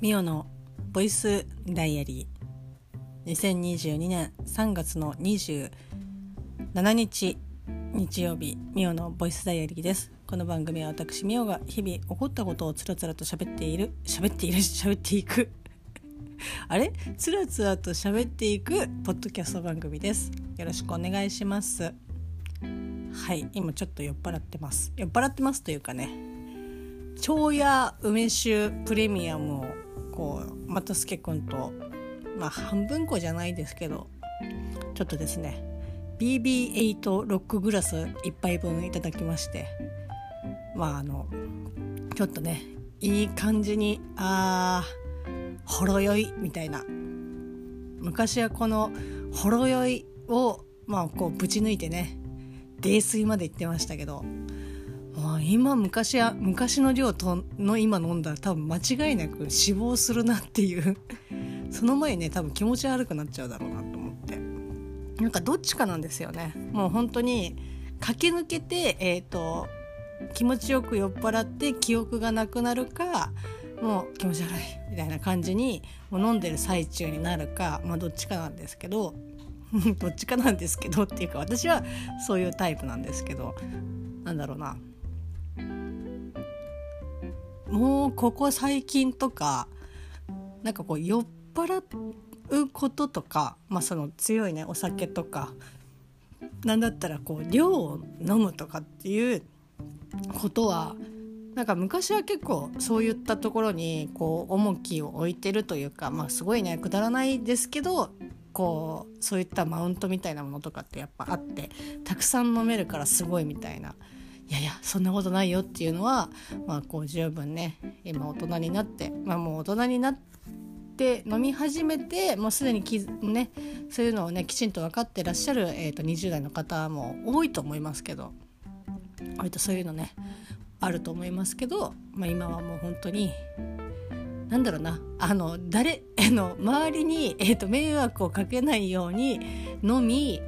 ミオのボイスダイアリー。2022年3月の27日日曜日ミオのボイスダイアリーです。この番組は私ミオが日々起こったことをつらつらと喋っている喋っている 喋っていく。あれ？つらつらと喋っていくポッドキャスト番組です。よろしくお願いします。はい今ちょっと酔っ払ってます。酔っ払ってますというかね。長屋梅酒プレミアムをこう又助君とまあ半分こじゃないですけどちょっとですね BB8 ロックグラス1杯分いただきましてまああのちょっとねいい感じにあーほろ酔いみたいな。昔はこのほろ酔いをまあこうぶち抜いてね泥酔まで行ってましたけど今昔昔の量との今飲んだら多分間違いなく死亡するなっていう。その前にね多分気持ち悪くなっちゃうだろうなと思って。なんかどっちかなんですよね。もう本当に駆け抜けてえっ、ー、と気持ちよく酔っ払って記憶がなくなるかもう気持ち悪いみたいな感じにもう飲んでる最中になるかまあどっちかなんですけど どっちかなんですけどっていうか私はそういうタイプなんですけどなんだろうな。もうここ最近とかなんかこう酔っ払うこととか、まあ、その強いねお酒とかなんだったらこう量を飲むとかっていうことはなんか昔は結構そういったところにこう重きを置いてるというか、まあ、すごいねくだらないですけどこうそういったマウントみたいなものとかってやっぱあってたくさん飲めるからすごいみたいないやいやそんなことないよっていうのは、まあ、こう十分ね今大人になって、まあ、もう大人になって飲み始めてもうすでにき、ね、そういうのをねきちんと分かってらっしゃる、えーと、20代の方も多いと思いますけど割とそういうのねあると思いますけど、まあ、今はもう本当になんだろうなあの誰あの周りに、えーと迷惑をかけないように飲み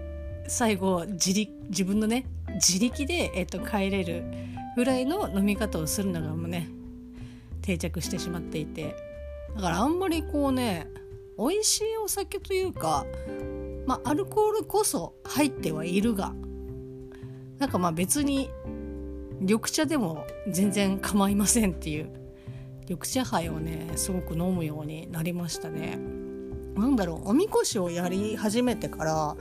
最後自自分のね自力で、えーと、帰れるぐらいの飲み方をするのがもうね定着してしまっていてだからあんまりこうね美味しいお酒というかまあアルコールこそ入ってはいるがなんかまあ別に緑茶でも全然構いませんっていう緑茶杯をねすごく飲むようになりましたね。なんだろうおみこしをやり始めてから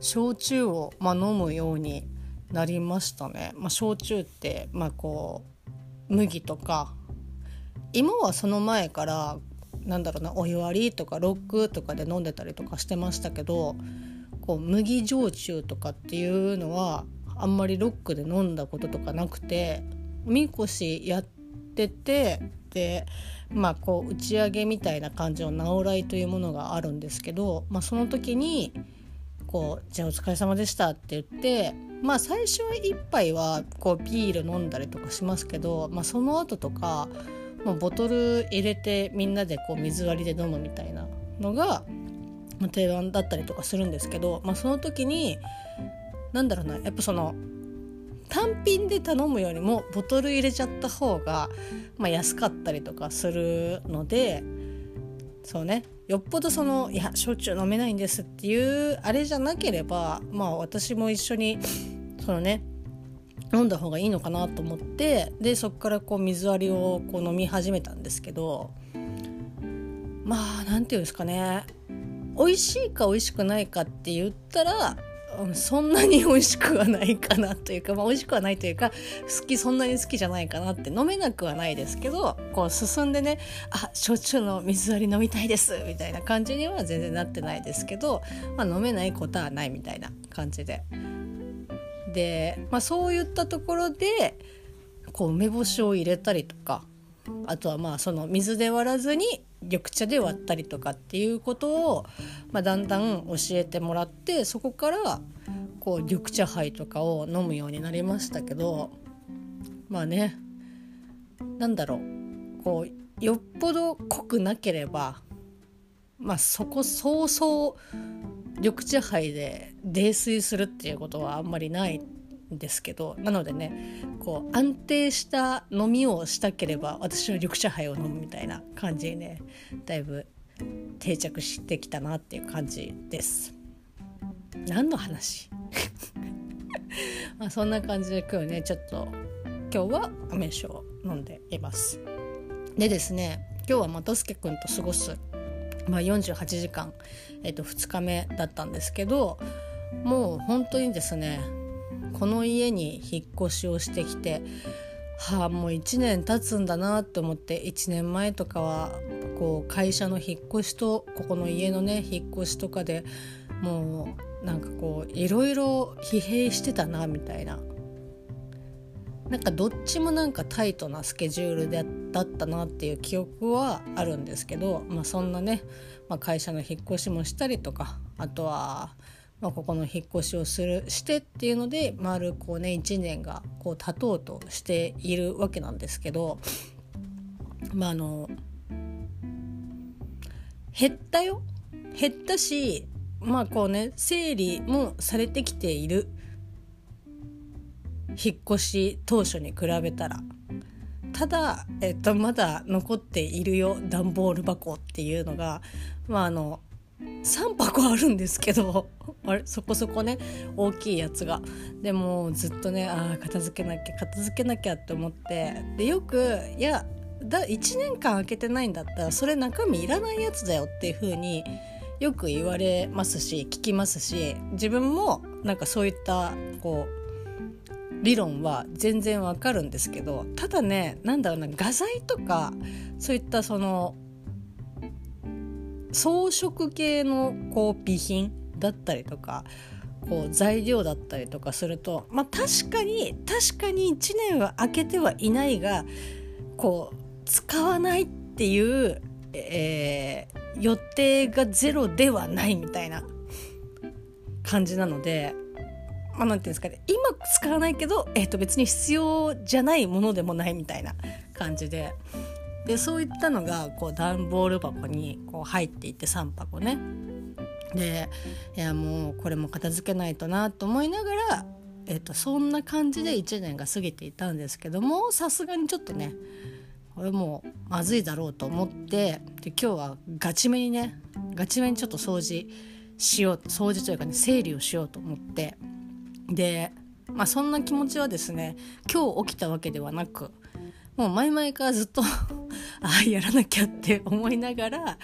焼酎を、まあ、飲むようになりましたね。まあ、焼酎って、まあ、こう麦とか今はその前からなんだろうなお湯割りとかロックとかで飲んでたりとかしてましたけどこう麦焼酎とかっていうのはあんまりロックで飲んだこととかなくてみこしやっててでまあこう打ち上げみたいな感じの直来というものがあるんですけど、まあ、その時にこう「じゃあお疲れ様でした」って言ってまあ最初は1杯はこうビール飲んだりとかしますけど、まあ、その後とかもうボトル入れてみんなでこう水割りで飲むみたいなのが定番だったりとかするんですけど、まあ、その時に何だろうなやっぱその単品で頼むよりもボトル入れちゃった方が、まあ、安かったりとかするのでそうね。よっぽどそのいや焼酎飲めないんですっていうあれじゃなければまあ私も一緒にそのね飲んだ方がいいのかなと思ってでそこからこう水割りをこう飲み始めたんですけどまあ何て言うんですかね。美味しいか美味しくないかって言ったらそんなに美味しくはないかなというか、まあ、美味しくはないというか好きそんなに好きじゃないかなって飲めなくはないですけどこう進んでねあ焼酎の水割り飲みたいですみたいな感じには全然なってないですけど、まあ、飲めないことはないみたいな感じで。で、まあ、そういったところでこう梅干しを入れたりとかあとはまあその水で割らずに緑茶で割ったりとかっていうことを、まあ、だんだん教えてもらってそこからこう緑茶杯とかを飲むようになりましたけどまあねなんだろう。こうよっぽど濃くなければまあそこそうそう緑茶杯で泥酔するっていうことはあんまりない。ですけどなのでねこう安定した飲みをしたければ私は緑茶杯を飲むみたいな感じにねだいぶ定着してきたなっていう感じです。何の話？まあそんな感じで今日ねちょっと今日は梅酒を飲んでいます。でですね今日は又助君と過ごす、まあ、48時間、えー、と2日目だったんですけどもう本当にですねこの家に引っ越しをしてきてはあもう1年経つんだなって思って1年前とかはこう会社の引っ越しとここの家のね引っ越しとかでもうなんかこういろいろ疲弊してたなみたいな。なんかどっちもなんかタイトなスケジュールでだったなっていう記憶はあるんですけど、まあ、そんなね、まあ、会社の引っ越しもしたりとかあとは、まあ、ここの引っ越しをするしてっていうので丸こうね1年がこう経とうとしているわけなんですけどまああの減ったよ。減ったしまあこうね整理もされてきている。引っ越し当初に比べたら。ただ、えっと、まだ残っているよ段ボール箱っていうのがまああの3箱あるんですけど。あれ？そこそこね。大きいやつが。でもずっとねああ片付けなきゃ片付けなきゃって思って。でよくいやだ1年間開けてないんだったらそれ中身いらないやつだよっていう風によく言われますし聞きますし自分もなんかそういったこう理論は全然わかるんですけどただねなんだろうな画材とかそういったその装飾系のこう備品だったりとかこう材料だったりとかするとまあ確かに確かに1年は空けてはいないがこう使わないっていう、えー、予定がゼロではないみたいな感じなのでまあ、なんていうんですかね今使わないけど、えー、と別に必要じゃないものでもないみたいな感じででそういったのがこう段ボール箱にこう入っていて3箱ね。でいやもうこれも片付けないとなと思いながら、えー、とそんな感じで1年が過ぎていたんですけどもさすがにちょっとねこれもうまずいだろうと思ってで今日はガチめにねガチめにちょっと掃除しよう掃除というかね整理をしようと思って。で、まあ、そんな気持ちはですね今日起きたわけではなくもう前々からずっと ああやらなきゃって思いながら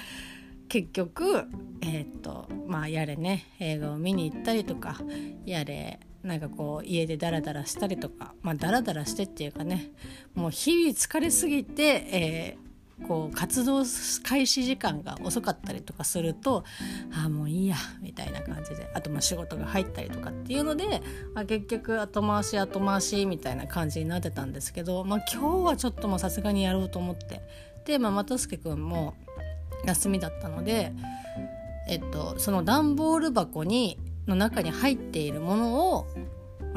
結局えー、っとまあやれね。映画を見に行ったりとかやれ。なんかこう家でダラダラしたりとかまあダラダラしてっていうかね。もう日々疲れすぎて、えーこう活動開始時間が遅かったりとかするとああもういいやみたいな感じであとまあ仕事が入ったりとかっていうので、まあ、結局後回し後回しみたいな感じになってたんですけど、まあ、今日はちょっとさすがにやろうと思って。で、まあ、又助君も休みだったので、えっと、その段ボール箱にの中に入っているものを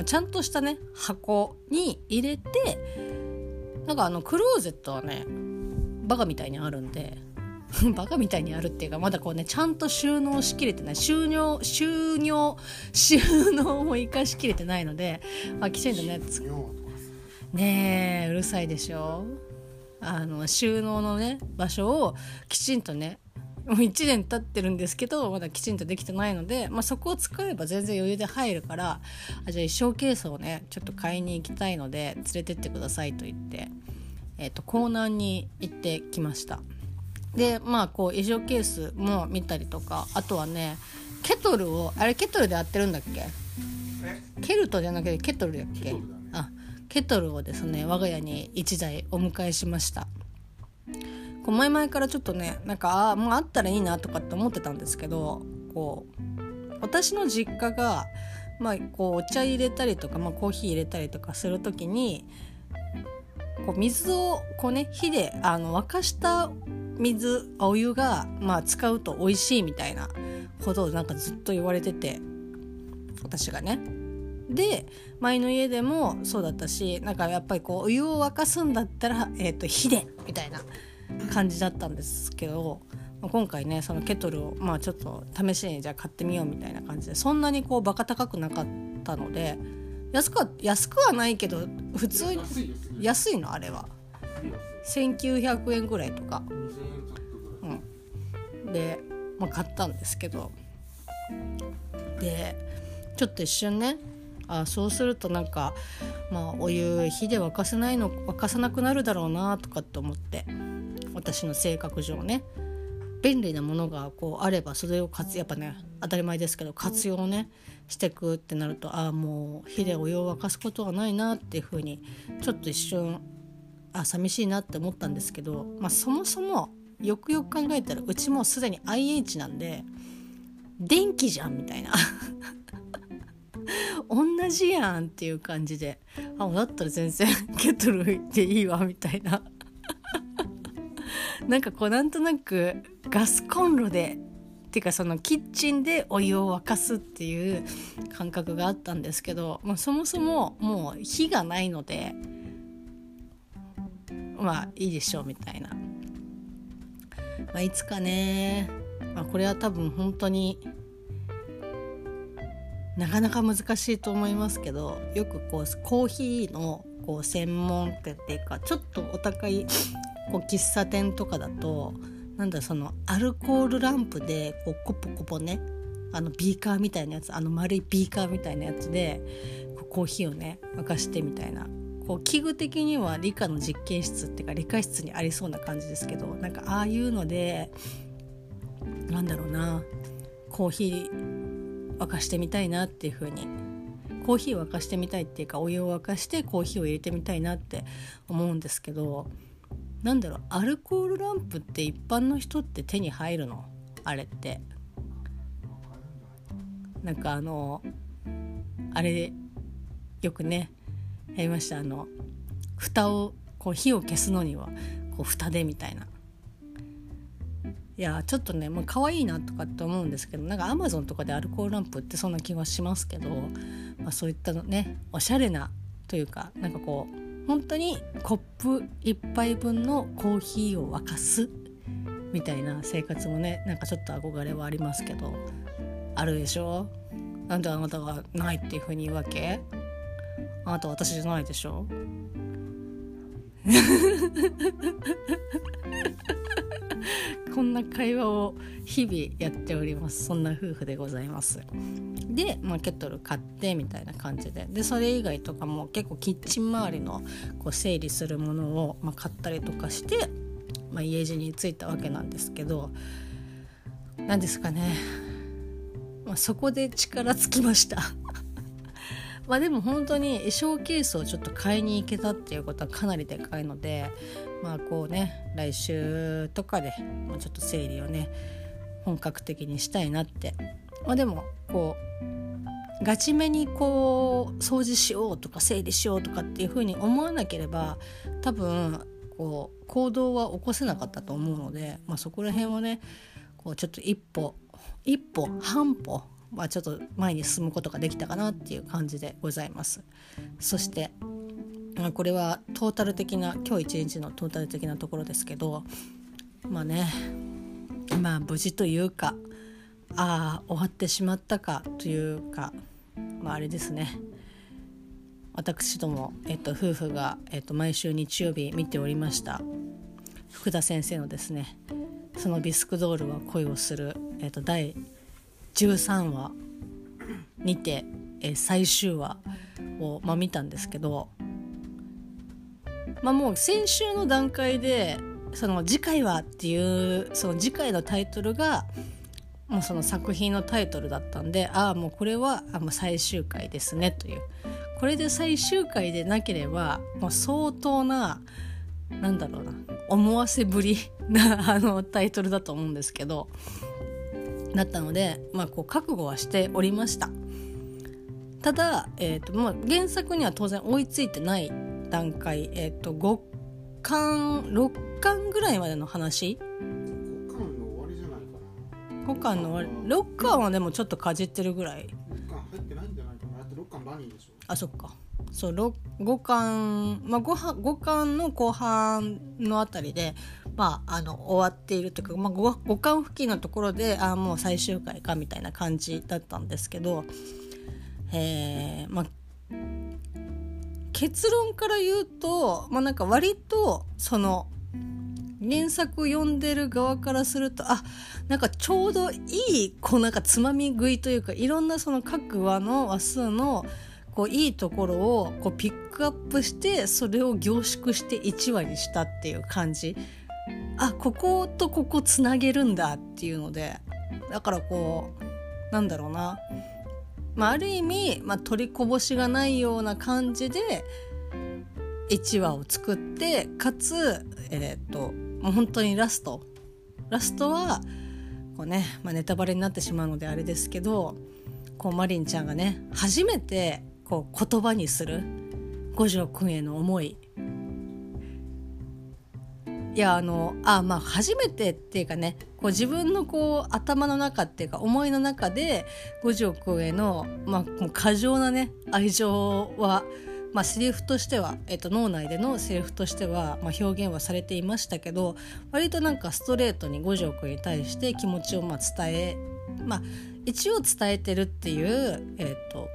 ちゃんとしたね箱に入れてなんかあのクローゼットはねバカみたいにあるんで バカみたいにあるっていうかまだこうねちゃんと収納しきれてない収納収納 収納も生かしきれてないので、まあ、きちんとねねえうるさいでしょ。あの収納のね場所をきちんとねもう1年経ってるんですけどまだきちんとできてないので、まあ、そこを使えば全然余裕で入るからあじゃあ衣装ケースをねちょっと買いに行きたいので連れてってくださいと言って。えーと、港南に行ってきました。でまあこう衣装ケースも見たりとかあとはねケトルをあれケトルで合ってるんだっけ？ケルトじゃなくてケトルだっけ、ね、あケトルをですね我が家に1台お迎えしました。こう前々からちょっとねなんかあもうあったらいいなとかって思ってたんですけどこう私の実家がまあこうお茶入れたりとか、まあ、コーヒー入れたりとかする時にこう水をこうね火であの沸かした水お湯が、まあ、使うと美味しいみたいなことをなんかずっと言われてて私がね。で前の家でもそうだったしなんかやっぱりこうお湯を沸かすんだったら、えーと、火でみたいな感じだったんですけど今回ねそのケトルをまあちょっと試しにじゃあ買ってみようみたいな感じでそんなにこうバカ高くなかったので安くは安くはないけど普通に安いのあれは。1900円ぐらいとか。2000円ちょっとぐらいで、まあ、買ったんですけど。でちょっと一瞬ねあそうするとなんか、まあ、お湯火で沸かせないの沸かさなくなるだろうなとかって思って私の性格上ね。便利なものがこうあればそれを活やっぱね当たり前ですけど活用ね。してくってなるとああもう火でお湯を沸かすことはないなっていうふうにちょっと一瞬あ寂しいなって思ったんですけど、まあ、そもそもよくよく考えたらうちもうすでに IH なんで電気じゃんみたいな。同じやんっていう感じであだったら全然 ケトルでいいわみたいな。なんかこうなんとなくガスコンロでていうかそのキッチンでお湯を沸かすっていう感覚があったんですけど、まあ、そもそももう火がないのでまあいいでしょうみたいな、まあ、いつかね、まあ、これは多分本当になかなか難しいと思いますけどよくこうコーヒーのこう専門店っていうかちょっとお高いこう喫茶店とかだとなんだそのアルコールランプでこうコポコポねあのビーカーみたいなやつあの丸いビーカーみたいなやつでコーヒーをね沸かしてみたいな。こう器具的には理科の実験室っていうか理科室にありそうな感じですけどなんかああいうのでなんだろうなコーヒー沸かしてみたいなっていう風に。コーヒー沸かしてみたいっていうかお湯を沸かしてコーヒーを入れてみたいなって思うんですけどなんだろうアルコールランプって一般の人って手に入るの？あれって。なんかあのあれよくねやりました。あの蓋をこう火を消すのにはこう蓋でみたいな。いやちょっとねまあ可愛いなとかって思うんですけどなんかアマゾンとかでアルコールランプってそんな気はしますけど、まあ、そういったのねおしゃれなというかなんかこう本当にコップ1杯分のコーヒーを沸かすみたいな生活もねなんかちょっと憧れはありますけどあるでしょ？なんであなたがないっていうふうに言うわけあなた私じゃないでしょ？こんな会話を日々やっております。そんな夫婦でございます。で、まあ、ケトル買ってみたいな感じで。でそれ以外とかも結構キッチン周りのこう整理するものを、まあ、買ったりとかして、まあ、家路に着いたわけなんですけど何ですかね、まあ、そこで力尽きました。まあでも本当に衣装ケースをちょっと買いに行けたっていうことはかなりでかいのでまあこうね来週とかでもうちょっと整理をね本格的にしたいなってまあでもこうガチめにこう掃除しようとか整理しようとかっていうふうに思わなければ多分こう行動は起こせなかったと思うので、まあ、そこら辺はねこうちょっと一歩一歩半歩まあ、ちょっと前に進むことができたかなっていう感じでございます。そしてこれはトータル的な今日一日のトータル的なところですけどまあねまあ無事というかああ終わってしまったかというかまああれですね。私ども、えっと、夫婦が、えっと、毎週日曜日見ておりました福田先生のですね「そのビスクドールは恋をする」えっと、第13話にて、え最終話を、まあ、見たんですけど、まあ、もう先週の段階でその次回はっていうその次回のタイトルがもうその作品のタイトルだったんでああもうこれはあもう最終回ですねという。これで最終回でなければもう相当ななんだろうな思わせぶり なあのタイトルだと思うんですけどだったので、まあ、こう覚悟はしておりました。ただ、えーとまあ、原作には当然追いついてない段階、えーと、5巻6巻ぐらいまでの話？5巻の終わりじゃないかな。5巻の終わり？6巻はでもちょっとかじってるぐらい。6巻入ってないんじゃないかなだって6巻バニーでしょ。あそっか。そう5巻、まあ、5, 5巻の後半のあたりでまあ、あの終わっているというか、まあ、五感付近のところであもう最終回かみたいな感じだったんですけど、えーまあ、結論から言うと、まあ、なんか割とその原作読んでる側からするとあなんかちょうどいいこうなんかつまみ食いというかいろんなその各話の話数のこういいところをこうピックアップしてそれを凝縮して1話にしたっていう感じ。あこことここつなげるんだっていうのでだからこうなんだろうな、まあ、ある意味、まあ、取りこぼしがないような感じで1話を作ってかつえっ、ともう本当にラスト。ラストはこうね、まあ、ネタバレになってしまうのであれですけどこうマリンちゃんがね初めてこう言葉にする。五条くんへの思い。いやあのあまあ初めてっていうかねこう自分のこう頭の中っていうか思いの中で五条くんへの、まあ、過剰なね愛情は、まあ、セリフとしては、えっと、脳内でのセリフとしては、まあ、表現はされていましたけど割となんかストレートに五条くんに対して気持ちをまあ伝えまあ一応伝えてるっていう、えっと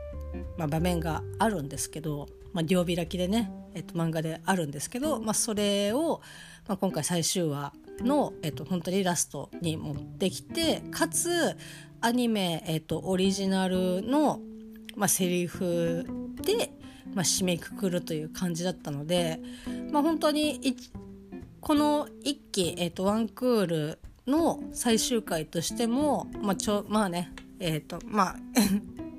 まあ、場面があるんですけど、まあ、両開きでね、えっと、漫画であるんですけど、まあ、それを、まあ、今回最終話の、えっと、本当にラストに持ってきてかつアニメ、えっと、オリジナルの、まあ、セリフで、まあ、締めくくるという感じだったので、まあ、本当にこの1期、えっと、ワンクールの最終回としても、まあ、ちょまあねえっ、とまあ 何て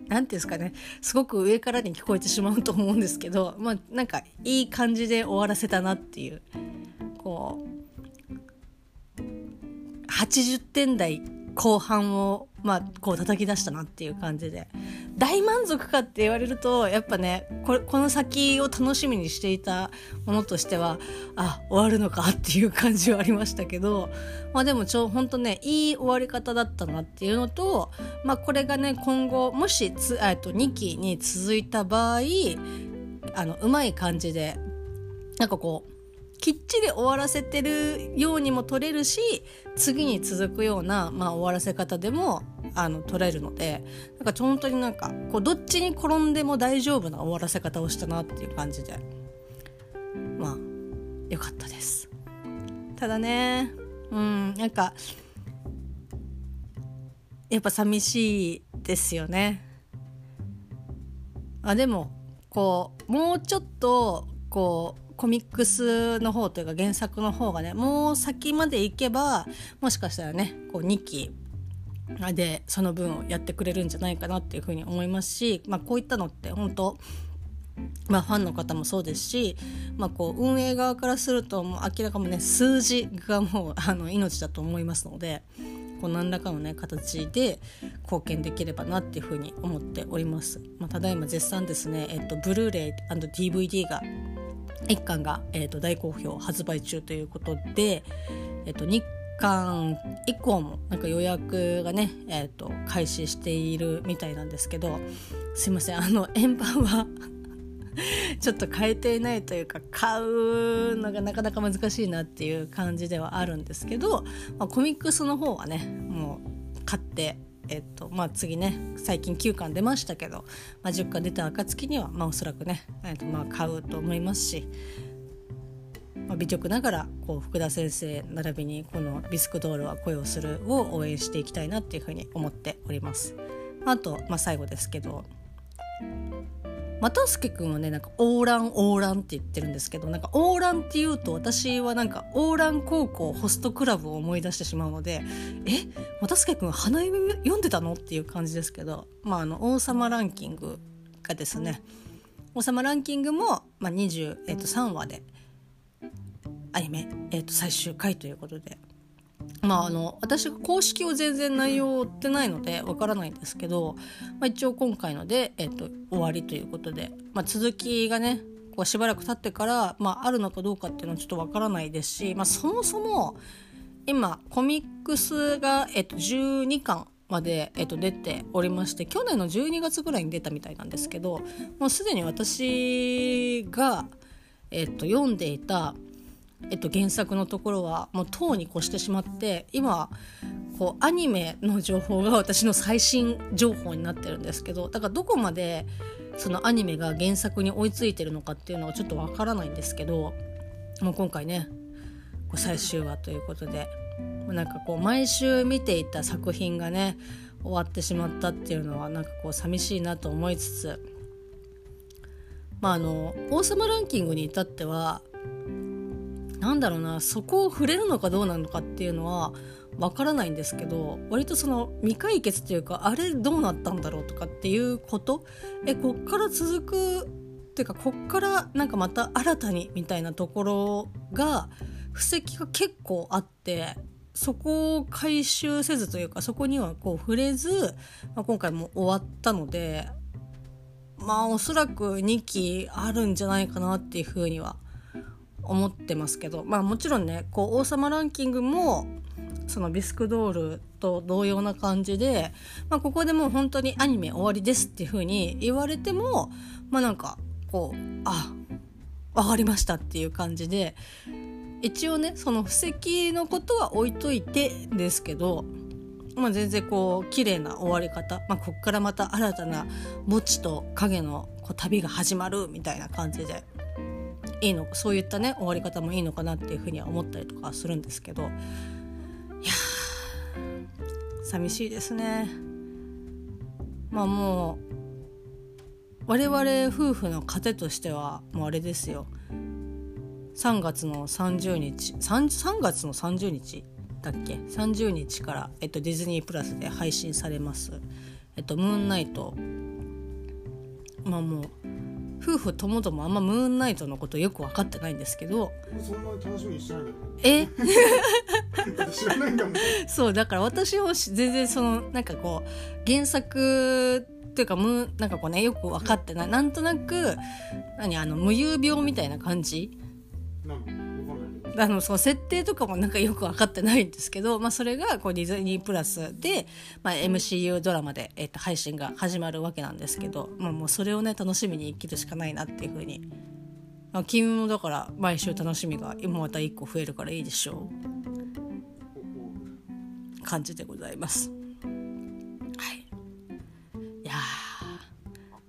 言うんですかねすごく上からに聞こえてしまうと思うんですけどまあなんかいい感じで終わらせたなっていうこう80点台後半をまあこう叩き出したなっていう感じで。大満足かって言われるとやっぱねこの先を楽しみにしていたものとしてはあ終わるのかっていう感じはありましたけどまあでもちょほんとねいい終わり方だったなっていうのとまあこれがね今後もしつえっと2期に続いた場合あのうまい感じでなんかこうきっちり終わらせてるようにも取れるし次に続くような、まあ、終わらせ方でもあの取れるのでなんか本当になんかこうどっちに転んでも大丈夫な終わらせ方をしたなっていう感じでまあよかったです。ただねうんなんかやっぱ寂しいですよね。あでもこうもうちょっとこうコミックスの方というか原作の方がねもう先まで行けばもしかしたらねこう2期でその分をやってくれるんじゃないかなっていうふうに思いますし、まあ、こういったのって本当まあ、ファンの方もそうですし、まあ、こう運営側からするともう明らかもね数字がもうあの命だと思いますのでこう何らかのね形で貢献できればなっていうふうに思っております。まあ、ただいま絶賛ですね、えっと、ブルーレイ &DVD が1巻が、えーと、大好評発売中ということで、えーと、日巻以降もなんか予約がね、えーと、開始しているみたいなんですけどすいませんあの円盤は ちょっと変えていないというか買うのがなかなか難しいなっていう感じではあるんですけど、まあ、コミックスの方はねもう買ってえっとまあ、次ね最近9巻出ましたけど、まあ、10巻出た暁には、まあ、おそらくね、えっとまあ、買うと思いますし、まあ、美曲ながらこう福田先生並びにこの「ビスクドールは恋をする」を応援していきたいなっていうふうに思っております。あと、まあ、最後ですけど又助君はねなんかオーランオーランって言ってるんですけどなんかオーランっていうと私はなんかオーラン高校ホストクラブを思い出してしまうのでえ？又助君花嫁読んでたの？っていう感じですけどまああの王様ランキングがですね王様ランキングも、まあ、23、話でアニメ、えー、と最終回ということでまあ、あの私公式を全然内容を追ってないのでわからないんですけど、まあ、一応今回ので、えっと、終わりということで、まあ、続きがねこうしばらく経ってから、まあ、あるのかどうかっていうのはちょっとわからないですし、まあ、そもそも今コミックスが、えっと、12巻まで、えっと、出ておりまして去年の12月ぐらいに出たみたいなんですけどもうすでに私が、えっと、読んでいたえっと、原作のところはもうとうに越してしまって今こうアニメの情報が私の最新情報になってるんですけどだからどこまでそのアニメが原作に追いついてるのかっていうのはちょっとわからないんですけどもう今回ね最終話ということでなんかこう毎週見ていた作品がね終わってしまったっていうのはなんかこう寂しいなと思いつつまああの王様ランキングに至ってはなんだろうなそこを触れるのかどうなのかっていうのはわからないんですけど割とその未解決というかあれどうなったんだろうとかっていうことえこっから続くっていうかこっからなんかまた新たにみたいなところが布石が結構あってそこを回収せずというかそこにはこう触れず、まあ、今回も終わったのでまあおそらく2期あるんじゃないかなっていうふうには思ってますけどまあもちろんねこう王様ランキングもそのビスクドールと同様な感じで、まあ、ここでもう本当にアニメ終わりですっていう風に言われてもまあなんかこうあ分かりましたっていう感じで一応ねその布石のことは置いといてですけど、まあ、全然こう綺麗な終わり方、まあ、こっからまた新たな墓地と影のこう旅が始まるみたいな感じでいいのそういったね終わり方もいいのかなっていうふうには思ったりとかするんですけど。いや寂しいですね。まあもう我々夫婦の糧としてはもうあれですよ。3月の30日 3, 3月の30日だっけ？30日から、えっと、ディズニープラスで配信されます「えっと、ムーンナイト」まあもう夫婦ともどもあんまムーンナイトのことよく分かってないんですけど。そんなに楽しみにしてないんだえ？知らないんだもんそうだから私も全然そのなんかこう原作っていうかむなんかこうねよく分かってないなんとなく何あの無遊病みたいな感じあのその設定とかもなんかよく分かってないんですけど、まあ、それがこうディズニープラスで、まあ、MCU ドラマで、えっと配信が始まるわけなんですけど、まあ、もうそれをね楽しみに生きるしかないなっていうふうに、まあ、君もだから毎週楽しみが今また1個増えるからいいでしょう。感じでございます。はい、いや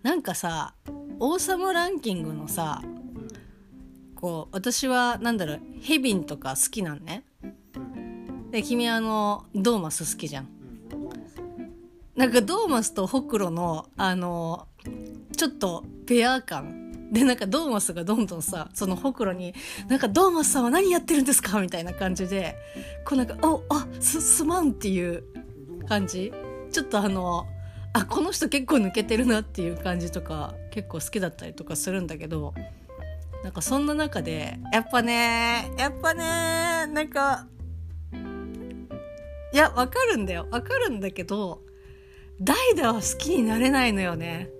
なんかさ王様ランキングのさこう私はなんだろうヘビンとか好きなんね。で君あのドーマス好きじゃん。なんかドーマスとホクロのあのちょっとペア感。でなんかドーマスがどんどんさそのホクロに「なんかドーマスさんは何やってるんですか?」みたいな感じでこうなんか「おあすすまん」っていう感じ。ちょっとあのあこの人結構抜けてるなっていう感じとか結構好きだったりとかするんだけどなんかそんな中でやっぱねやっぱねなんかいやわかるんだよ。わかるんだけど代打は好きになれないのよね。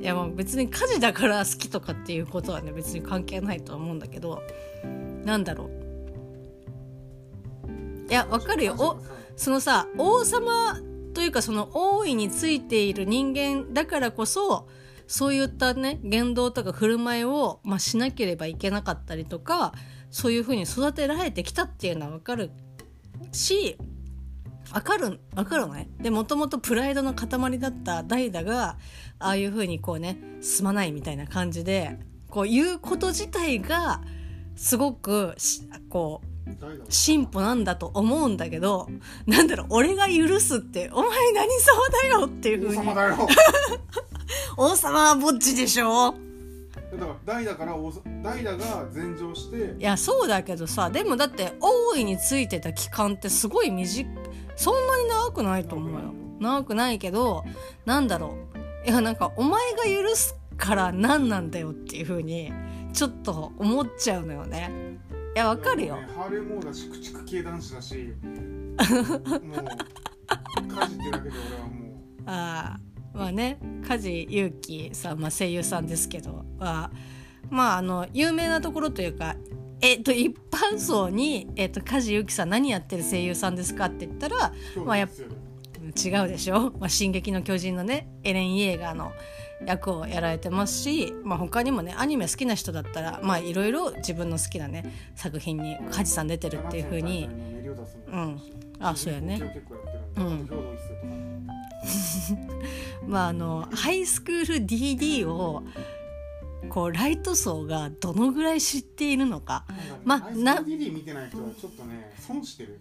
いやもう別に家事だから好きとかっていうことはね別に関係ないと思うんだけどなんだろう。いやわかるよ。おそのさ王様というかその王位についている人間だからこそそういったね言動とか振る舞いを、まあ、しなければいけなかったりとかそういうふうに育てられてきたっていうのは分かるし分かる分かるのね。でもともとプライドの塊だった代打がああいうふうにこうねすまないみたいな感じでこう言うこと自体がすごくこう進歩なんだと思うんだけどなんだろう俺が許すってお前何様だよっていうふうに。王様 はぼっちでしょ？だから代だから代打が禅譲して。いやそうだけどさでもだって王位についてた期間ってすごい短そんなに長くないと思うよ。長くないけどなんだろう。いやなんかお前が許すから何なんだよっていうふうにちょっと思っちゃうのよねいやわかるよ、ね、ハーレーモーだし駆逐系男子だしもう家事ってだけで俺はもう。ああまあね梶裕貴さん、まあ、声優さんですけどはまああの有名なところというかえっと一般層に、えっと、梶裕貴さん何やってる声優さんですかって言ったら、まあ、や違うでしょ「まあ、進撃の巨人」のねエレン・イエーガーの役をやられてますし、まあ、他にもねアニメ好きな人だったらまあいろいろ自分の好きなね作品に梶さん出てるっていうふうにうん。あそうやね。うん。まああのハイスクール DD をこうライト層がどのぐらい知っているのか。まあな DD 見てない人はちょっとね損してる。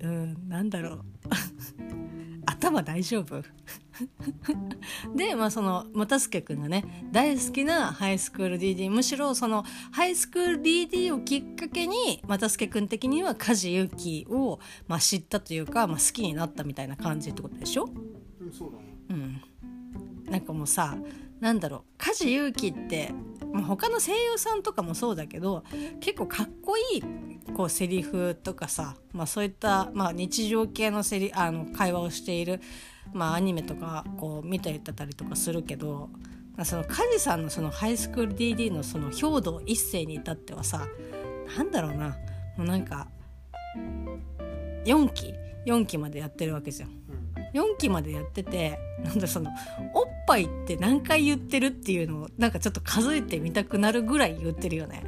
うんなんだろう 頭大丈夫？でまあその又助君がね大好きなハイスクール DD むしろそのハイスクール DD をきっかけに又助君的には梶裕貴を、まあ、知ったというか、まあ、好きになったみたいな感じってことでしょ？うんそうだね。うん、なんかもうさなんだろう梶裕貴ってまあ他の声優さんとかもそうだけど結構かっこいいこうセリフとかさ、まあ、そういった、まあ、日常系のセリあの会話をしている、まあ、アニメとかこう見てたりとかするけどまあその梶さんのそのハイスクール DD のその兵道一世に至ってはさなんだろうなもうなんか4期4期までやってるわけじゃん。4期までやっててなんだそのおっぱいって何回言ってるっていうのをなんかちょっと数えてみたくなるぐらい言ってるよね。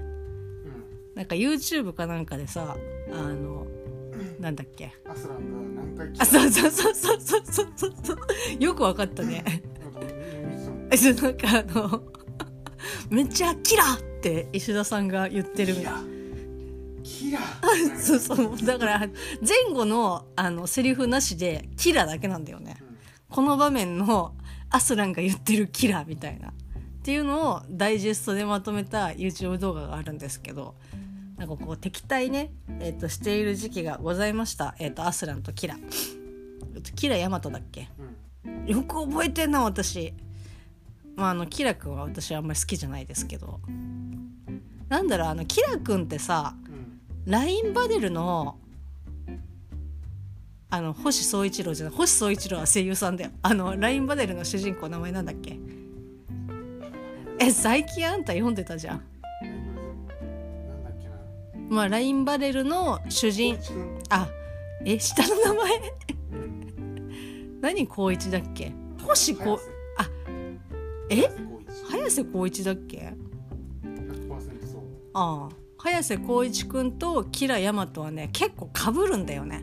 なんか YouTube かなんかでさあのなんだっけアスランが何回そうそうそうそうそうそうそうよく分かったね。なんか あのめっちゃ「キラ!」って石田さんが言ってるみたいな。キラそうそう。だから前後のあのセリフなしでキラだけなんだよね。うん。この場面のアスランが言ってるキラーみたいな。っていうのをダイジェストでまとめた YouTube 動画があるんですけどなんかこう敵対ね、えー、としている時期がございました、えー、とアスランとキラえっとキラヤマトだっけ？うん。よく覚えてんな私。まああのキラ君は私はあんまり好きじゃないですけど。なんだろうあのキラ君ってさうんラインバデルのあの星総一郎じゃない星総一郎は声優さんだよ。あのラインバデルの主人公名前なんだっけ？え最近あんた読んでたじゃん。まあラインバデルの主人あえ下の名前？う ん何光一だっけ？星こあえ？早瀬光一。だっけ？100%そう。ああ早瀬光一くんとキラヤマトはね結構かぶるんだよね。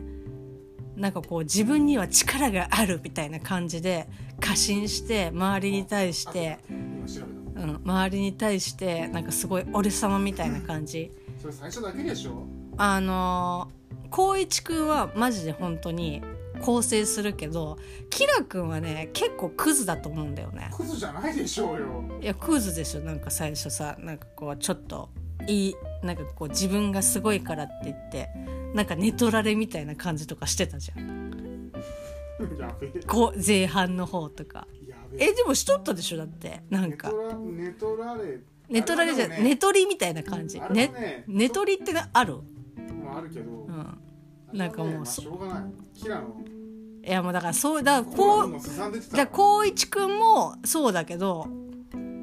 なんかこう自分には力があるみたいな感じで過信して周りに対して、うん、周りに対してなんかすごい俺様みたいな感じ。それ最初だけでしょ？あのー光一くんはマジで本当に構成するけどキラくんはね結構クズだと思うんだよね。クズじゃないでしょうよ。いやクズでしょなんか最初さなんかこうちょっといいなんかこう自分がすごいからって言ってなんか寝取られみたいな感じとかしてたじゃん。こう前半の方とか。え。えでもしとったでしょ？だってなんか。ネトラネトラレ寝取られじゃ寝取りみたいな感じ。ね。ね寝取りってなある？あるけど、うん。なんかもうまあそしょうがない。キラの。いやもうだからそうだこうじゃあ光一くんもそうだけど。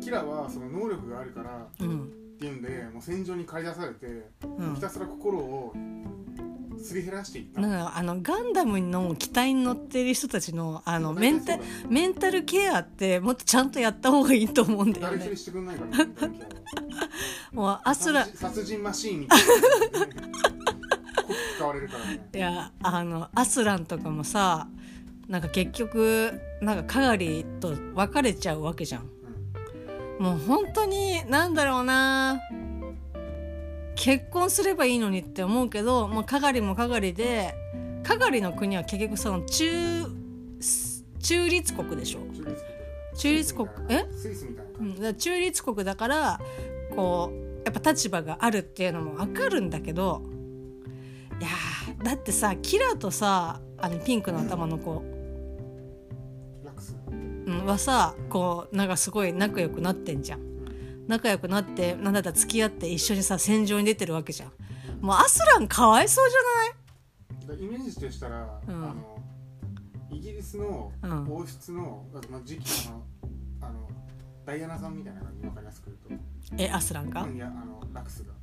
キラはその能力があるからっうんていうんでもう戦場に駆り出されて、うん。ひたすら心をすり減らしていった。なん。かあのガンダムの機体に乗ってる人たちのあのメンタメンタルケアってもっとちゃんとやった方がいいと思うんだよね。誰一人してくんないからね もうアスラ殺人殺人マシーンみたいな、ね、こ使われるからね。いやあのアスランとかもさなんか結局なんかカガリと別れちゃうわけじゃんもう本当になんだろうな。結婚すればいいのにって思うけどもうカガリもカガリでカガリの国は結局その中中立国でしょ、中立国。え？う中立国だからこうやっぱ立場があるっていうのも分かるんだけどいやーだってさキラとさあのピンクの頭の子、うん、はさこうなんかすごい仲良くなってんじゃん。うん仲良くなってなんだったら付き合って一緒にさ戦場に出てるわけじゃん。もうアスランかわいそうじだイメージとしたら、うん。あのイギリスのうん王室の、あとまあ時期あのあのダイアナさんみたいな感じ分かりやすく言うゃないえアスランか？といやあのラクスが。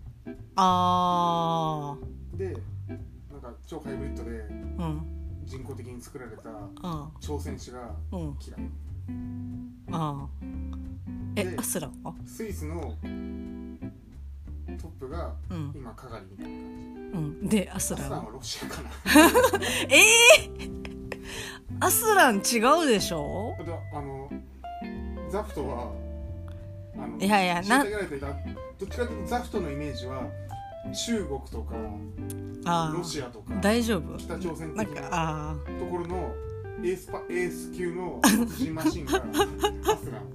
あでなんか超ハイブリッドでーうん。人工的に作られたあ挑戦士がーうんあーえでアスランは？スイスのトップがうん。今カガリみたいな感うん。でアじアススランは？ランはロシアかな。ええアスラン違うでしょ？あとあのザフトはあのいやいやな虐げられていた。どっちかというとザフトのイメージは中国とかあロシアとかあ大丈夫？北朝鮮なんか的なあところのエースパエース級の殺人マシンがアスランー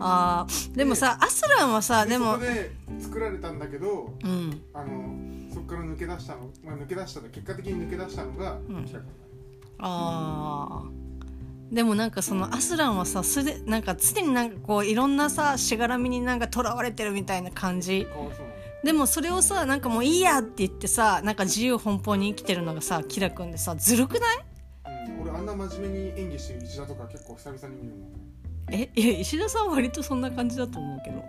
あーでもさアスランはさでもそこで作られたんだけどうん。あのそこから抜け出したの、まあ、抜け出したの結果的に抜け出したのがん。キラ君あー。でもなんかそのアスランはさすでなんか常になんかこういろんなさしがらみになんかとらわれてるみたいな感じ。かわいそう。なのでもそれをさなんかもういいやって言ってさなんか自由奔放に生きてるのがさキラ君でさずるくない？うん、俺あんな真面目に演技してる石田とか結構久々に見るもんね。えいや石田さんは割とそんな感じだと思うけど。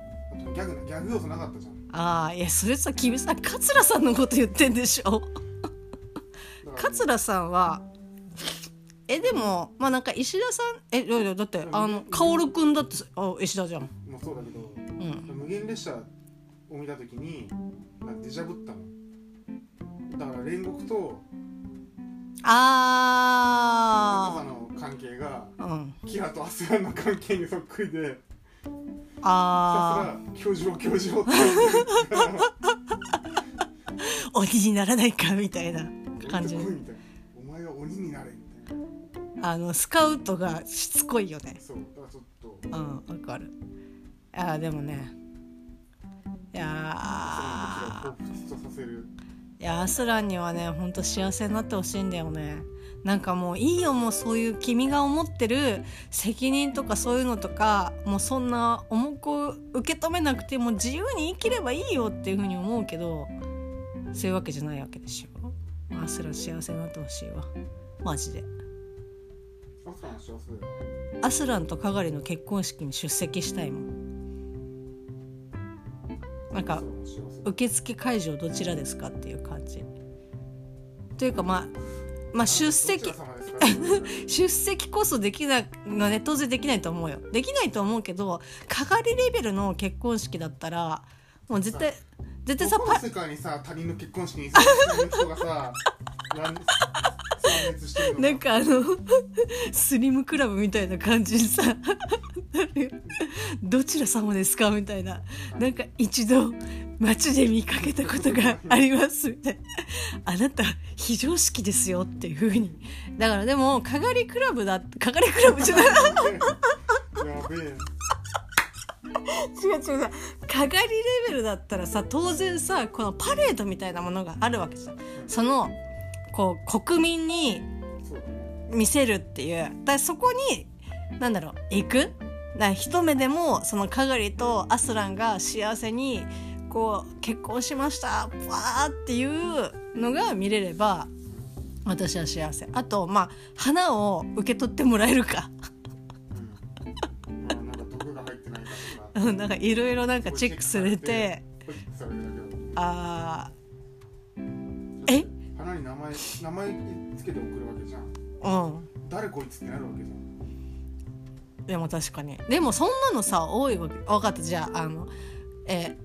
ギャグなギャグ要素なかったじゃん。ああいやそれさ君さ桂さんのこと言ってんでしょ。桂さんはえでもまあなんか石田さんえいやいやだってあの薫くんだってあ石田じゃん。もうそうだけどうん。無限列車を見た時にデジャブったの。だから煉獄とあ高さの関係があうんキラとアスランの関係にそっくりで。あすら教授を教授を鬼にならないかみたいな感じ。お前は鬼になれみたいなあのスカウトがしつこいよね。そうだからちょっと。うんわかる。あーでもね。いやーいやアスランにはねほんと幸せになってほしいんだよね。なんかもういいよもうそういう君が思ってる責任とかそういうのとかもうそんな重く受け止めなくても自由に生きればいいよっていうふうに思うけどそういうわけじゃないわけでしょ。アスラン幸せになってほしいわ。マジで。アスランとカガリの結婚式に出席したいもんなんか受付会場どちらですかっていう感じ。というかまあまあ出席。出席こそできないのね当然できないと思うよ。できないと思うけどかがりレベルの結婚式だったらもう絶対絶対さパ世界にさ他人の結婚式に参加してる人がさなんかあの スリムクラブみたいな感じにさどちら様ですかみたいななんか一度街で見かけたことがありますみたいな。あなた非常識ですよっていう風に。だからでもかがりクラブだかがりクラブじゃない。違う違う違う。かがりレベルだったらさ当然さこのパレードみたいなものがあるわけじゃん。そのこう国民に見せるっていう。だそこになんだろう行く？だ一目でもそのかがりとアスランが幸せにこう結婚しましたわーっていうのが見れれば私は幸せ。あとまあ花を受け取ってもらえるか。なんかいろいろなんかチェックされて。あー。え？名前名前つけて送るわけじゃん。うん。誰こいつってなるわけじゃん。でも確かに。でもそんなのさ多いわけ。分かった。じゃああのえ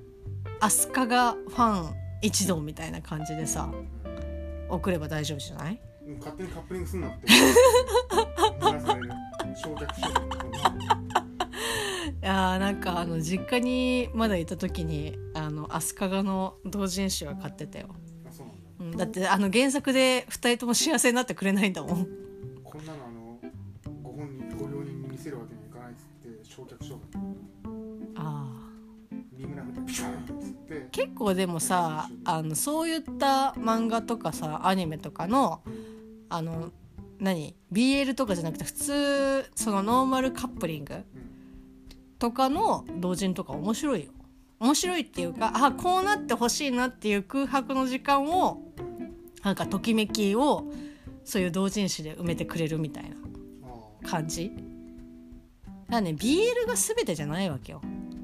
飛鳥がファン一同みたいな感じでさ送れば大丈夫じゃない？勝手にカップリングすんなって。いやーなんかあの実家にまだいた時にあの飛鳥の同人誌は買ってたよ、だってあの原作で2人とも幸せになってくれないんだもん。こんなのあのご本人ご両人に見せるわけにはいかないっつって焼却しようかあリムラフでピシューンっつって。結構でもさあのそういった漫画とかさアニメとかのあの何 BL とかじゃなくて普通そのノーマルカップリングうんとかの同人とか面白いよ。面白いっていうかあこうなってほしいなっていう空白の時間をなんかときめきをそういう同人誌で埋めてくれるみたいなあ感じ。だね BL が全てじゃないわけよ。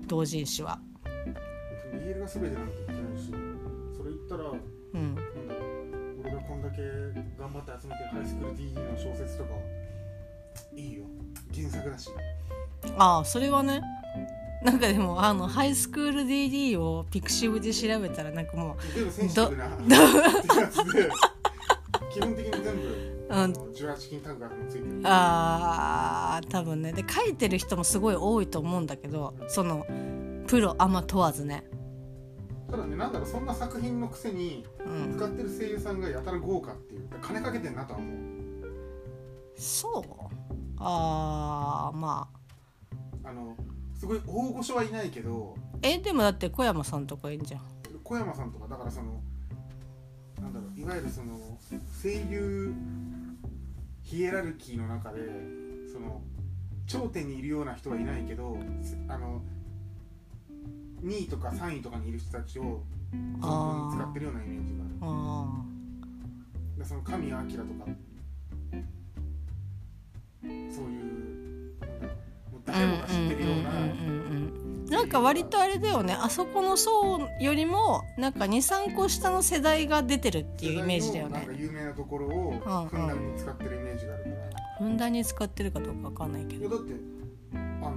同人誌は。あ BL が全てなんて言ってないしそれ言ったらうん。なんだろう俺がこんだけ頑張って集めてるハイスクール DD の小説とかいいよ。原作だし。ああそれはねなんかでもあのハイスクール DD をピクシブで調べたらなんかもでもセンシティブなってやつで基本的に全部うんあー多分ね。で書いてる人もすごい多いと思うんだけどそのプロアマ問わずね、ただねなんだろうそんな作品のくせにうん、使ってる声優さんがやたら豪華っていう金かけてんなとは思う。そう？あーまあ。あのすごい大御所はいないけどえでもだって小山さんとかいいんじゃん。小山さんとかだからそのなんだろういわゆるその声優ヒエラルキーの中でその頂点にいるような人はいないけどすあの2位とか3位とかにいる人たちを使ってるようなイメージがある。その神谷明とかそういう誰もが知ってるようなうんうんうんうんうんなんか割とあれだよね。あそこの層よりもなんか23個下の世代が出てるっていうイメージだよね。なんか有名なところをふんだんに使ってるイメージがあるから、ふんだんに使ってるかどうかわかん。ないけどいやだってあの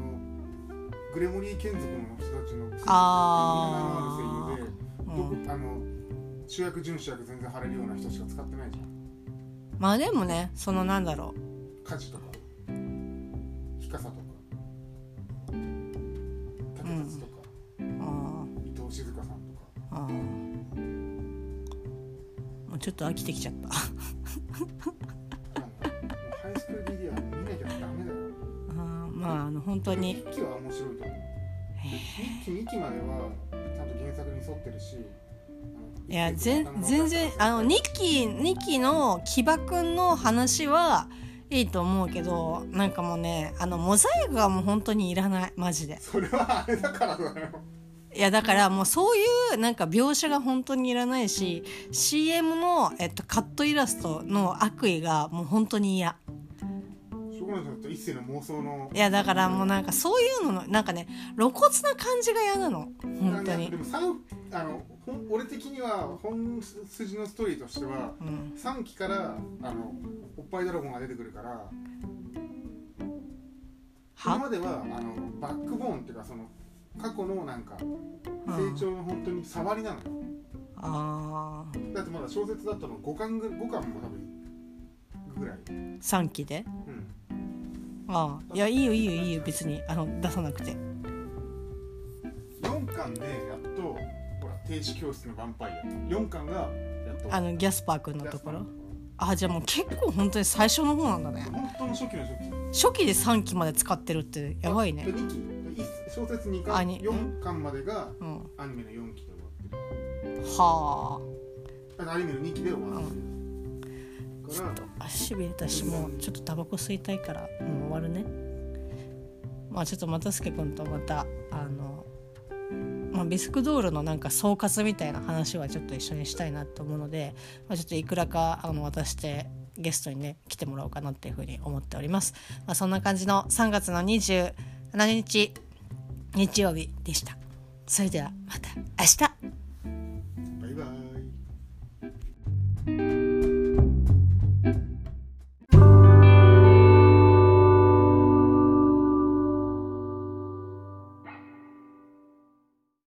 グレモリー眷属の人たちのあー。名のある声優で、どこあの主役準主役全然張れるような人しか使ってないじゃん。まあでもねそのなんだろ家事とか日傘とかあもうちょっと飽きてきちゃった。ハイスクール DD は見なきゃダメだよ。あーまああの本当に。1期は面白いと思う。1期2期まではちゃんと原作に沿ってるしいや全然あの2期2期の木場くんの話はいいと思うけどなんかもうねあのモザイクはもう本当にいらない。マジで。それはあれだからだよいやだからもうそういうなんか描写が本当にいらないし CM の、えっと、カットイラストの悪意がもう本当に嫌。いじゃんだって一世の妄想の。いやだからもうなんかそういうののなんかね露骨な感じが嫌なの。本当に。でも三あの俺的には本筋のストーリーとしてはうん。3期からあのおっぱいドラゴンが出てくるから今はまではあのバックボーンっていうかその過去のなんかうん。成長の本当に触りなのよ、あー。だってまだ小説だったの5巻ぐ5巻も多分ぐらい、3期で？うん、ああ。いやいいよいいよいいよ別に。あの出さなくて。4巻でやっとほら停止教室のヴァンパイア。4巻がやっと。あのギャスパーくんのところ？あじゃあもう結構本当に最初の方なんだね。本当の初期の初期。初期で3期まで使ってるってやばいね。で2期小説2巻あに4巻までがうん。アニメの4期で終わってるはだからアニメの2期で終わってる、あから足しびれたしもうちょっとタバコ吸いたいからもう終わるね。まあちょっと又助君とまたあの、まあ、ビスクドールのなんか総括みたいな話はちょっと一緒にしたいなと思うので、まあ、ちょっといくらかあの渡してゲストにね来てもらおうかなっていうふうに思っております、まあ、そんな感じの3月の27日日曜日でした。それではまた明日。